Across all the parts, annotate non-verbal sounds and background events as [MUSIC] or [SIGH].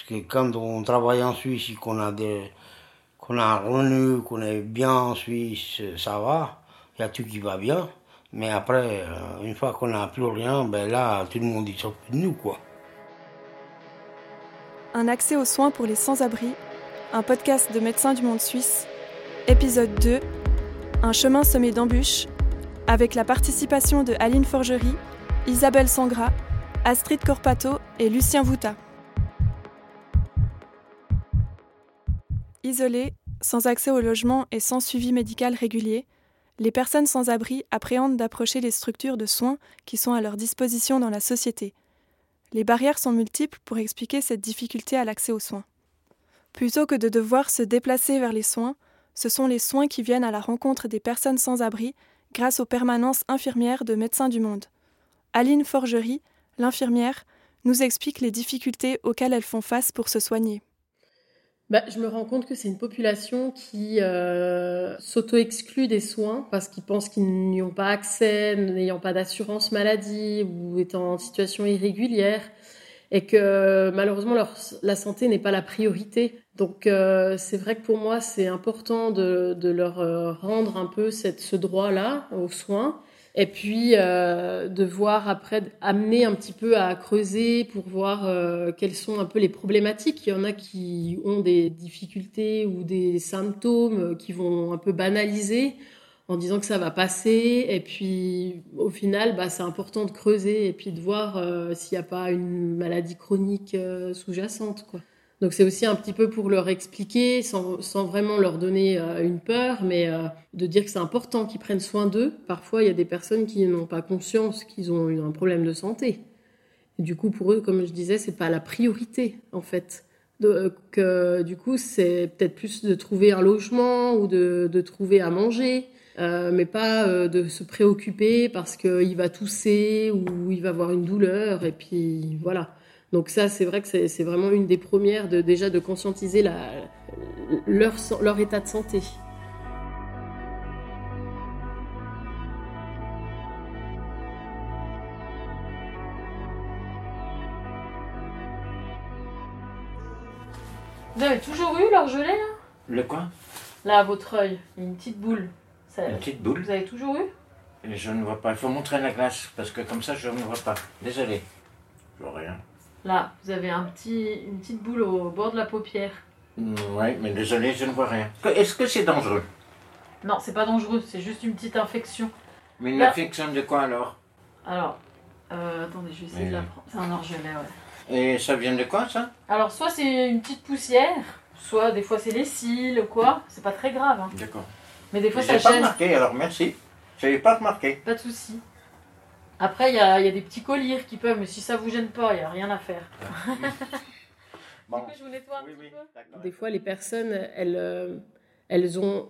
Parce que quand on travaille en Suisse et qu'on a des qu'on a un revenu, qu'on est bien en Suisse, ça va, il y a tout qui va bien. Mais après, euh, une fois qu'on n'a plus rien, ben là, tout le monde dit s'occupe de nous, quoi. Un accès aux soins pour les sans-abri, un podcast de Médecins du Monde Suisse, épisode 2, un chemin semé d'embûches, avec la participation de Aline Forgerie, Isabelle Sangra, Astrid Corpato et Lucien Vouta. Isolés, sans accès au logement et sans suivi médical régulier, les personnes sans abri appréhendent d'approcher les structures de soins qui sont à leur disposition dans la société. Les barrières sont multiples pour expliquer cette difficulté à l'accès aux soins. Plutôt que de devoir se déplacer vers les soins, ce sont les soins qui viennent à la rencontre des personnes sans abri grâce aux permanences infirmières de Médecins du Monde. Aline Forgerie, l'infirmière, nous explique les difficultés auxquelles elles font face pour se soigner. Bah, je me rends compte que c'est une population qui euh, s'auto-exclut des soins parce qu'ils pensent qu'ils n'y ont pas accès, n'ayant pas d'assurance maladie ou étant en situation irrégulière et que malheureusement la santé n'est pas la priorité. Donc euh, c'est vrai que pour moi c'est important de, leur euh, rendre un peu ce droit-là aux soins et puis euh, de voir après, amener un petit peu à creuser pour voir euh, quelles sont un peu les problématiques. Il y en a qui ont des difficultés ou des symptômes qui vont un peu banaliser en disant que ça va passer. Et puis au final, bah, c'est important de creuser et puis de voir euh, s'il n'y a pas une maladie chronique sous-jacente. quoi. Donc c'est aussi un petit peu pour leur expliquer, sans, vraiment leur donner euh, une peur, mais euh, de dire que c'est important qu'ils prennent soin d'eux. Parfois, il y a des personnes qui n'ont pas conscience qu'ils ont eu un problème de santé. Du coup, pour eux, comme je disais, c'est pas la priorité en fait. Donc, euh, du coup, c'est peut-être plus de trouver un logement ou de trouver à manger, mais pas de se préoccuper parce qu'il va tousser ou il va avoir une douleur. Et puis voilà. Donc ça, c'est vrai que c'est vraiment une des premières de déjà de conscientiser la, leur, leur état de santé. Vous avez toujours eu leur gelée là? Le quoi? Là, à votre œil, une petite boule. Ça- Une petite boule? Vous avez toujours eu? Je ne vois pas. Il faut montrer la glace parce que comme ça je ne vois pas. Désolé. Je vois rien. Là, vous avez un petit, une petite boule au bord de la paupière. Oui, mais désolé, je ne vois rien. Est-ce que c'est dangereux? Non, c'est pas dangereux, c'est juste une petite infection. Mais une Là. infection de quoi alors? Alors, euh, attendez, je vais essayer de la prendre. C'est un orgelet, ouais. Et ça vient de quoi ça? Alors, soit c'est une petite poussière, soit des fois c'est les cils ou quoi. C'est pas très grave, hein. D'accord. mais des fois Je ça n'ai pas gêne. remarqué, alors merci. Je n'avais pas remarqué. Pas de souci. Après, il y a, il y a des petits colliers qui peuvent, mais si ça vous gêne pas, il n'y a rien à faire. Bon. je vous nettoie un Oui, petit oui, peu. Des fois, les personnes, elles, euh, elles ont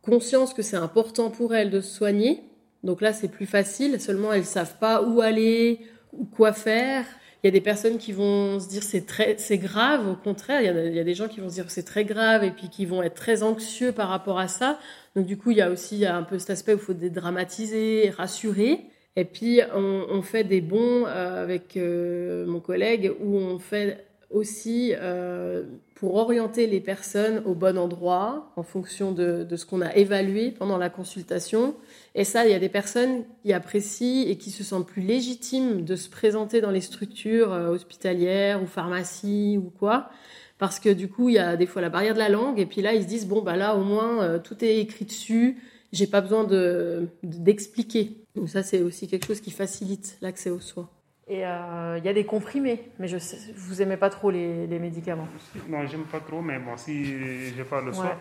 conscience que c'est important pour elles de se soigner. Donc là, c'est plus facile. Seulement, elles savent pas où aller ou quoi faire. Il y a des personnes qui vont se dire c'est très, c'est grave. Au contraire, il y, a, il y a des gens qui vont se dire c'est très grave et puis qui vont être très anxieux par rapport à ça. Donc du coup, il y a aussi un peu cet aspect où il faut dédramatiser, rassurer. Et puis, on, fait des bons euh, avec euh, mon collègue où on fait aussi euh, pour orienter les personnes au bon endroit en fonction de, ce qu'on a évalué pendant la consultation. Et ça, il y a des personnes qui apprécient et qui se sentent plus légitimes de se présenter dans les structures hospitalières ou pharmacies ou quoi. Parce que du coup, il y a des fois la barrière de la langue. Et puis là, ils se disent, bon, bah là, au moins, tout est écrit dessus. J'ai pas besoin de- d'expliquer. Donc ça, c'est aussi quelque chose qui facilite l'accès aux soins. Et euh, il y a des comprimés, mais je sais, vous aimez pas trop les, les médicaments. Non, j'aime pas trop, mais bon, si je parle le Ouais. soir,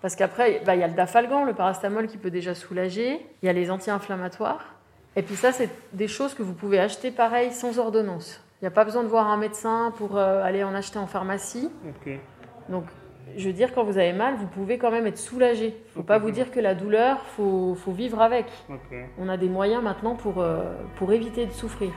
Parce qu'après, bah, il y a le dafalgan, le paracétamol qui peut déjà soulager. Il y a les anti-inflammatoires. Et puis ça, c'est des choses que vous pouvez acheter pareil sans ordonnance. Il n'y a pas besoin de voir un médecin pour euh, aller en acheter en pharmacie. ok. Donc, je veux dire, quand vous avez mal, vous pouvez quand même être soulagé. Il ne faut pas vous dire que la douleur, il faut, faut vivre avec. On a des moyens maintenant pour, euh, pour éviter de souffrir.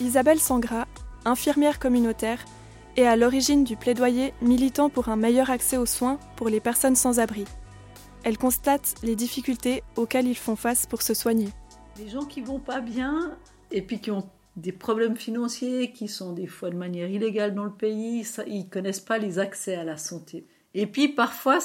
Isabelle Sangra, infirmière communautaire, est à l'origine du plaidoyer militant pour un meilleur accès aux soins pour les personnes sans abri. Elle constate les difficultés auxquelles ils font face pour se soigner. Les gens qui vont pas bien et puis qui ont des problèmes financiers, qui sont des fois de manière illégale dans le pays, ça, ils connaissent pas les accès à la santé. Et puis parfois,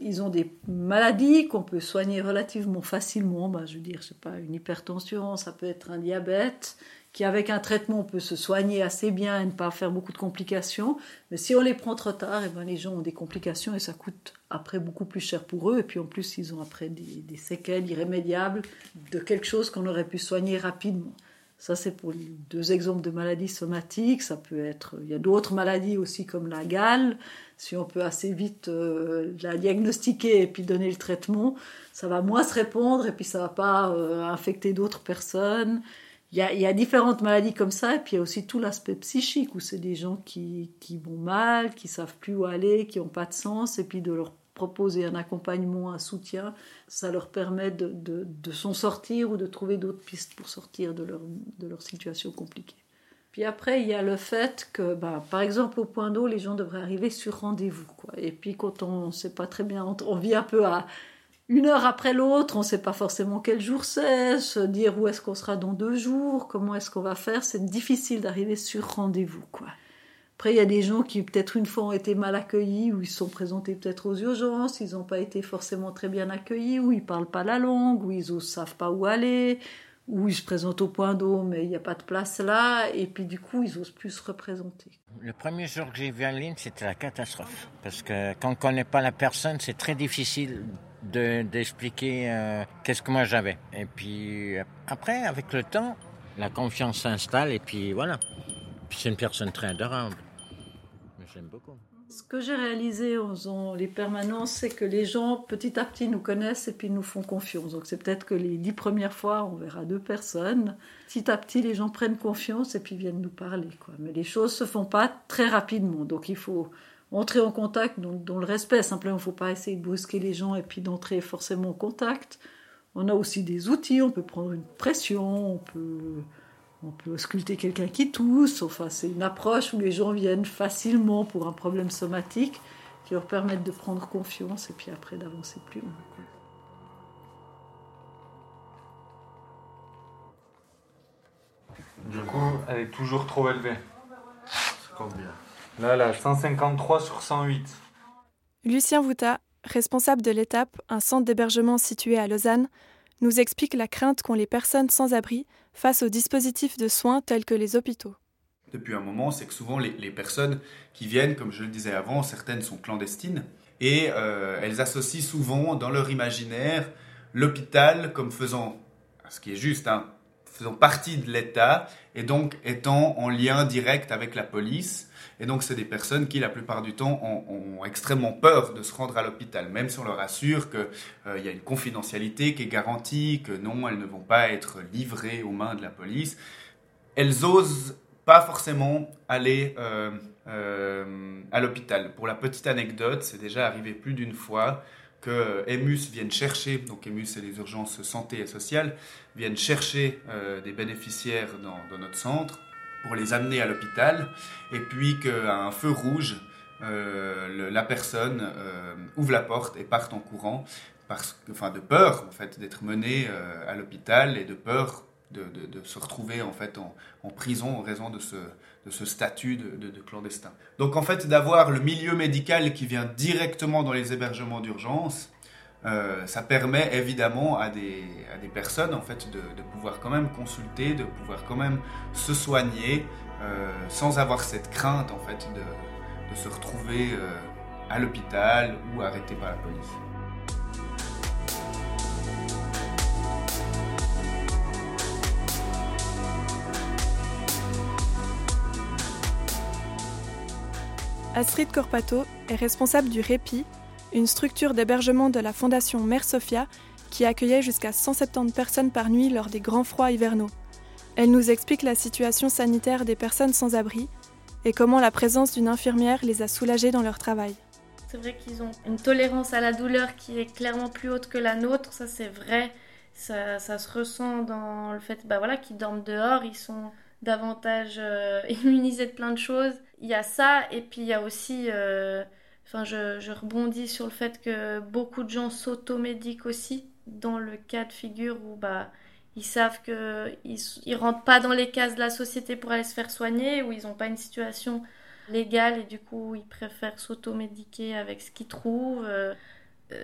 ils ont des maladies qu'on peut soigner relativement facilement. Ben, je veux dire, c'est pas une hypertension, ça peut être un diabète, qui avec un traitement peut se soigner assez bien et ne pas faire beaucoup de complications. Mais si on les prend trop tard, eh ben les gens ont des complications et ça coûte après beaucoup plus cher pour eux. Et puis en plus, ils ont après des séquelles irrémédiables de quelque chose qu'on aurait pu soigner rapidement. Ça, c'est pour deux exemples de maladies somatiques. Ça peut être, il y a d'autres maladies aussi comme la gale. Si on peut assez vite euh, la diagnostiquer et puis donner le traitement, ça va moins se répandre et puis ça va pas euh, infecter d'autres personnes. Il y, a, différentes maladies comme ça, et puis il y a aussi tout l'aspect psychique, où c'est des gens qui, qui vont mal, qui savent plus où aller, qui n'ont pas de sens, et puis de leur proposer un accompagnement, un soutien, ça leur permet de, s'en sortir ou de trouver d'autres pistes pour sortir de leur, de leur situation compliquée. Puis après, il y a le fait que, bah, par exemple, au point d'eau, les gens devraient arriver sur rendez-vous. Et puis quand on ne sait pas très bien, on, vit un peu à une heure après l'autre, on ne sait pas forcément quel jour c'est, se dire où est-ce qu'on sera dans deux jours, comment est-ce qu'on va faire, c'est difficile d'arriver sur rendez-vous. quoi. Après, il y a des gens qui, peut-être une fois, ont été mal accueillis, ou ils sont présentés peut-être aux urgences, ils n'ont pas été forcément très bien accueillis, ou ils ne parlent pas la langue, ou ils ne savent pas où aller, ou ils se présentent au point d'eau, mais il n'y a pas de place là, et puis du coup, ils n'osent plus se représenter. Le premier jour que j'ai vu en ligne, c'était la catastrophe. Parce que quand on ne connaît pas la personne, c'est très difficile d'expliquer euh, qu'est-ce que moi j'avais. Et puis après, avec le temps, la confiance s'installe, et puis voilà. C'est une personne très adorable. Ce que j'ai réalisé en faisant les permanences, c'est que les gens petit à petit nous connaissent et puis nous font confiance. Donc c'est peut-être que les dix premières fois, on verra deux personnes. Petit à petit, les gens prennent confiance et puis viennent nous parler. Mais les choses se font pas très rapidement. Donc il faut entrer en contact dans, le respect. Simplement, il ne faut pas essayer de brusquer les gens et puis d'entrer forcément en contact. On a aussi des outils, on peut prendre une pression, on peut on peut sculpter quelqu'un qui tousse. Enfin, c'est une approche où les gens viennent facilement pour un problème somatique qui leur permettent de prendre confiance et puis après d'avancer plus loin. Du coup, elle est toujours trop élevée. C'est combien Là, là, 153 sur 108. Lucien Vouta, responsable de l'étape, un centre d'hébergement situé à Lausanne, nous explique la crainte qu'ont les personnes sans abri face aux dispositifs de soins tels que les hôpitaux. Depuis un moment, c'est que souvent les, personnes qui viennent, comme je le disais avant, certaines sont clandestines et euh, elles associent souvent dans leur imaginaire l'hôpital comme faisant, ce qui est juste, hein, faisant partie de l'État et donc étant en lien direct avec la police. Et donc, c'est des personnes qui, la plupart du temps, ont, extrêmement peur de se rendre à l'hôpital, même si on leur assure qu'il euh, y a une confidentialité qui est garantie, que non, elles ne vont pas être livrées aux mains de la police. Elles osent pas forcément aller euh, euh, à l'hôpital. Pour la petite anecdote, c'est déjà arrivé plus d'une fois que EMUS vienne chercher, donc EMUS c'est les urgences santé et sociales, viennent chercher des bénéficiaires dans notre centre pour les amener à l'hôpital, et puis qu'à un feu rouge, euh, la personne euh, ouvre la porte et part en courant, parce, enfin, de peur en fait d'être menée euh, à l'hôpital et de peur de, se retrouver en fait en, prison en raison de ce, de ce statut de, de, clandestin. Donc en fait d'avoir le milieu médical qui vient directement dans les hébergements d'urgence, euh, ça permet évidemment à des, à des personnes en fait de, pouvoir quand même consulter, de pouvoir quand même se soigner euh, sans avoir cette crainte en fait de, de se retrouver euh, à l'hôpital ou arrêté par la police. Astrid Corpato est responsable du répit une structure d'hébergement de la Fondation Mère Sophia qui accueillait jusqu'à 170 personnes par nuit lors des grands froids hivernaux. Elle nous explique la situation sanitaire des personnes sans abri et comment la présence d'une infirmière les a soulagés dans leur travail. C'est vrai qu'ils ont une tolérance à la douleur qui est clairement plus haute que la nôtre, ça c'est vrai. Ça, se ressent dans le fait bah qu'ils dorment dehors, ils sont davantage euh, [LAUGHS] immunisés de plein de choses. Il y a ça, et puis il y a aussi euh, Enfin, je, rebondis sur le fait que beaucoup de gens s'automédiquent aussi dans le cas de figure où bah, ils savent qu'ils ne rentrent pas dans les cases de la société pour aller se faire soigner ou ils n'ont pas une situation légale et du coup ils préfèrent s'automédiquer avec ce qu'ils trouvent. Euh,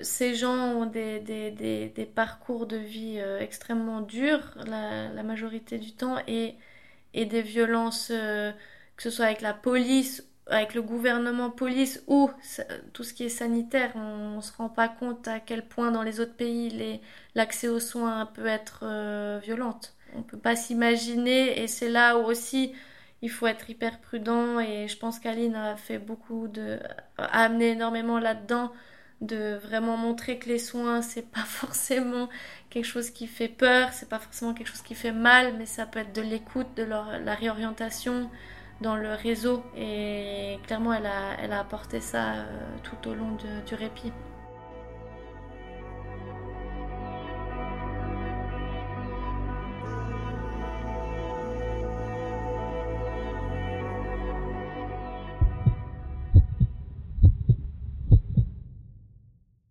ces gens ont des, des, des, parcours de vie extrêmement durs la, majorité du temps et, et des violences, que ce soit avec la police avec le gouvernement police ou tout ce qui est sanitaire, on ne se rend pas compte à quel point dans les autres pays l'accès aux soins peut être euh, violente. On ne peut pas s'imaginer et c'est là où aussi il faut être hyper prudent et je pense qu'Aline a fait beaucoup de a amené énormément là-dedans de vraiment montrer que les soins c'est pas [LAUGHS] forcément quelque chose qui fait peur, c'est pas forcément quelque chose qui fait mal, mais ça peut être de l'écoute, de la réorientation, dans le réseau et clairement elle a, elle a apporté ça euh, tout au long du répit.